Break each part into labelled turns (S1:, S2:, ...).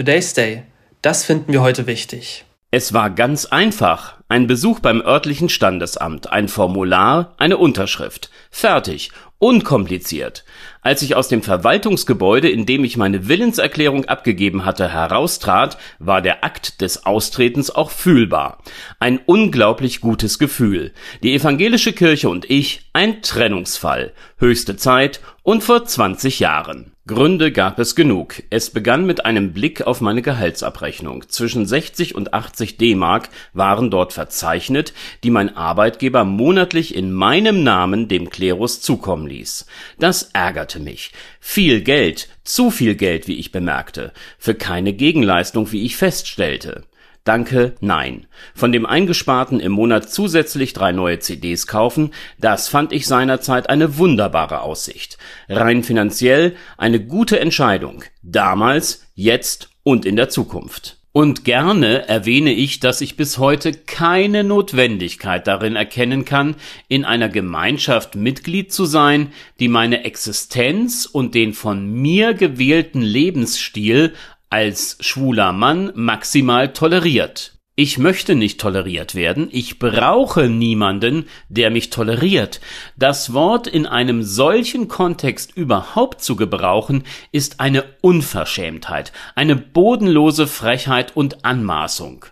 S1: Today's Day. Das finden wir heute wichtig.
S2: Es war ganz einfach. Ein Besuch beim örtlichen Standesamt, ein Formular, eine Unterschrift. Fertig. Unkompliziert. Als ich aus dem Verwaltungsgebäude, in dem ich meine Willenserklärung abgegeben hatte, heraustrat, war der Akt des Austretens auch fühlbar. Ein unglaublich gutes Gefühl. Die evangelische Kirche und ich, ein Trennungsfall. Höchste Zeit und vor 20 Jahren. Gründe gab es genug. Es begann mit einem Blick auf meine Gehaltsabrechnung. Zwischen 60 und 80 D-Mark waren dort verzeichnet, die mein Arbeitgeber monatlich in meinem Namen dem Klerus zukommen ließ. Das ärgerte mich. Viel Geld, zu viel Geld, wie ich bemerkte, für keine Gegenleistung, wie ich feststellte. Danke, nein. Von dem Eingesparten im Monat zusätzlich drei neue CDs kaufen, das fand ich seinerzeit eine wunderbare Aussicht. Rein finanziell eine gute Entscheidung. Damals, jetzt und in der Zukunft. Und gerne erwähne ich, dass ich bis heute keine Notwendigkeit darin erkennen kann, in einer Gemeinschaft Mitglied zu sein, die meine Existenz und den von mir gewählten Lebensstil als schwuler Mann maximal toleriert. Ich möchte nicht toleriert werden, ich brauche niemanden, der mich toleriert. Das Wort in einem solchen Kontext überhaupt zu gebrauchen, ist eine Unverschämtheit, eine bodenlose Frechheit und Anmaßung.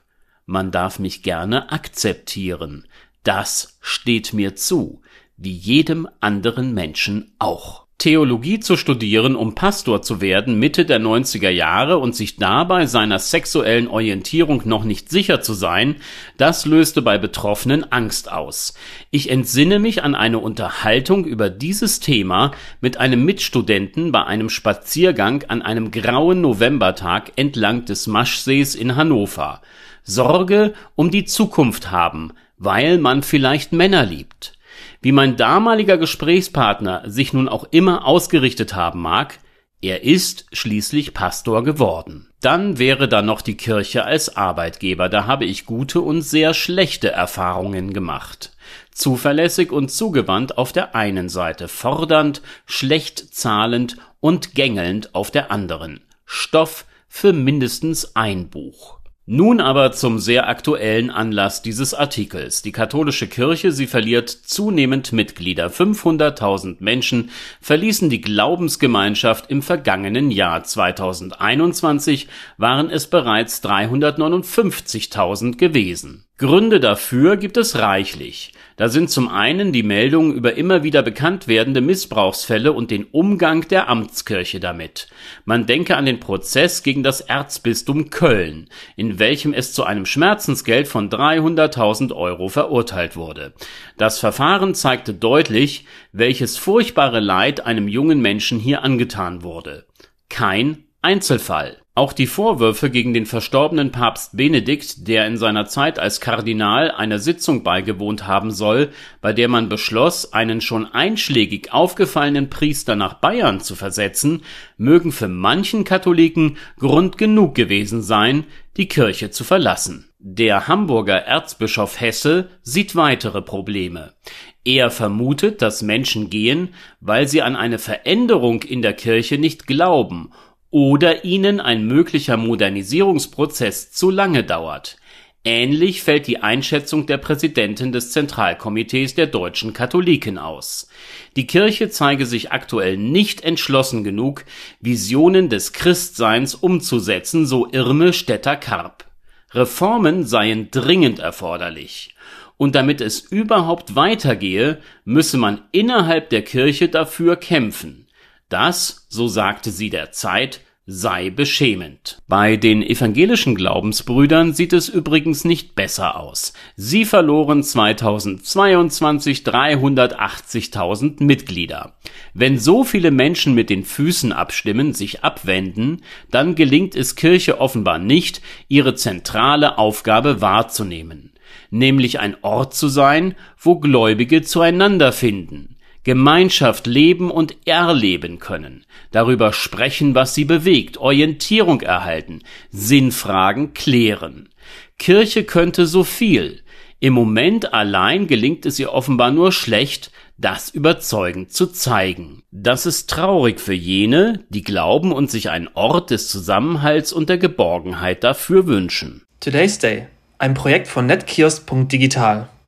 S2: Man darf mich gerne akzeptieren. Das steht mir zu, wie jedem anderen Menschen auch. Theologie zu studieren, um Pastor zu werden, Mitte der 90er Jahre und sich dabei seiner sexuellen Orientierung noch nicht sicher zu sein, das löste bei Betroffenen Angst aus. Ich entsinne mich an eine Unterhaltung über dieses Thema mit einem Mitstudenten bei einem Spaziergang an einem grauen Novembertag entlang des Maschsees in Hannover. Sorge um die Zukunft haben, weil man vielleicht Männer liebt. Wie mein damaliger Gesprächspartner sich nun auch immer ausgerichtet haben mag, er ist schließlich Pastor geworden. Dann wäre da noch die Kirche als Arbeitgeber, da habe ich gute und sehr schlechte Erfahrungen gemacht. Zuverlässig und zugewandt auf der einen Seite, fordernd, schlecht zahlend und gängelnd auf der anderen. Stoff für mindestens ein Buch. Nun aber zum sehr aktuellen Anlass dieses Artikels. Die katholische Kirche, sie verliert zunehmend Mitglieder. 500.000 Menschen verließen die Glaubensgemeinschaft im vergangenen Jahr. 2021 waren es bereits 359.000 gewesen. Gründe dafür gibt es reichlich. Da sind zum einen die Meldungen über immer wieder bekannt werdende Missbrauchsfälle und den Umgang der Amtskirche damit. Man denke an den Prozess gegen das Erzbistum Köln, in welchem es zu einem Schmerzensgeld von 300.000 Euro verurteilt wurde. Das Verfahren zeigte deutlich, welches furchtbare Leid einem jungen Menschen hier angetan wurde. Kein Einzelfall. Auch die Vorwürfe gegen den verstorbenen Papst Benedikt, der in seiner Zeit als Kardinal einer Sitzung beigewohnt haben soll, bei der man beschloss, einen schon einschlägig aufgefallenen Priester nach Bayern zu versetzen, mögen für manchen Katholiken Grund genug gewesen sein, die Kirche zu verlassen. Der Hamburger Erzbischof Hesse sieht weitere Probleme. Er vermutet, dass Menschen gehen, weil sie an eine Veränderung in der Kirche nicht glauben oder ihnen ein möglicher Modernisierungsprozess zu lange dauert. Ähnlich fällt die Einschätzung der Präsidentin des Zentralkomitees der deutschen Katholiken aus. Die Kirche zeige sich aktuell nicht entschlossen genug, Visionen des Christseins umzusetzen, so Irme Stetter-Karp. Reformen seien dringend erforderlich. Und damit es überhaupt weitergehe, müsse man innerhalb der Kirche dafür kämpfen. Das, so sagte sie der Zeit, sei beschämend. Bei den evangelischen Glaubensbrüdern sieht es übrigens nicht besser aus. Sie verloren 2022 380.000 Mitglieder. Wenn so viele Menschen mit den Füßen abstimmen, sich abwenden, dann gelingt es Kirche offenbar nicht, ihre zentrale Aufgabe wahrzunehmen, nämlich ein Ort zu sein, wo Gläubige zueinander finden Gemeinschaft leben und erleben können, darüber sprechen, was sie bewegt, Orientierung erhalten, Sinnfragen klären. Kirche könnte so viel. Im Moment allein gelingt es ihr offenbar nur schlecht, das überzeugend zu zeigen. Das ist traurig für jene, die glauben und sich einen Ort des Zusammenhalts und der Geborgenheit dafür wünschen.
S1: Today's Day, ein Projekt von netkiosk.digital.